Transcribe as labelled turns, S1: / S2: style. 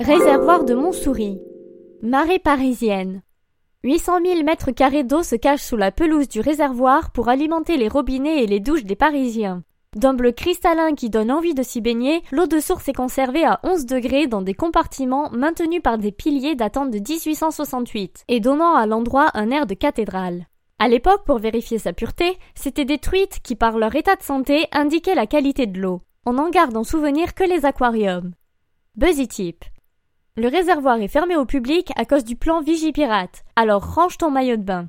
S1: Réservoir de Montsouris. Marée parisienne. 800 000 mètres carrés d'eau se cachent sous la pelouse du réservoir pour alimenter les robinets et les douches des Parisiens. D'un bleu cristallin qui donne envie de s'y baigner, l'eau de source est conservée à 11 degrés dans des compartiments maintenus par des piliers datant de 1868 et donnant à l'endroit un air de cathédrale. À l'époque, pour vérifier sa pureté, c'était des truites qui, par leur état de santé, indiquaient la qualité de l'eau. On n'en garde en souvenir que les aquariums. Buzzy Tip. Le réservoir est fermé au public à cause du plan Vigipirate, alors range ton maillot de bain.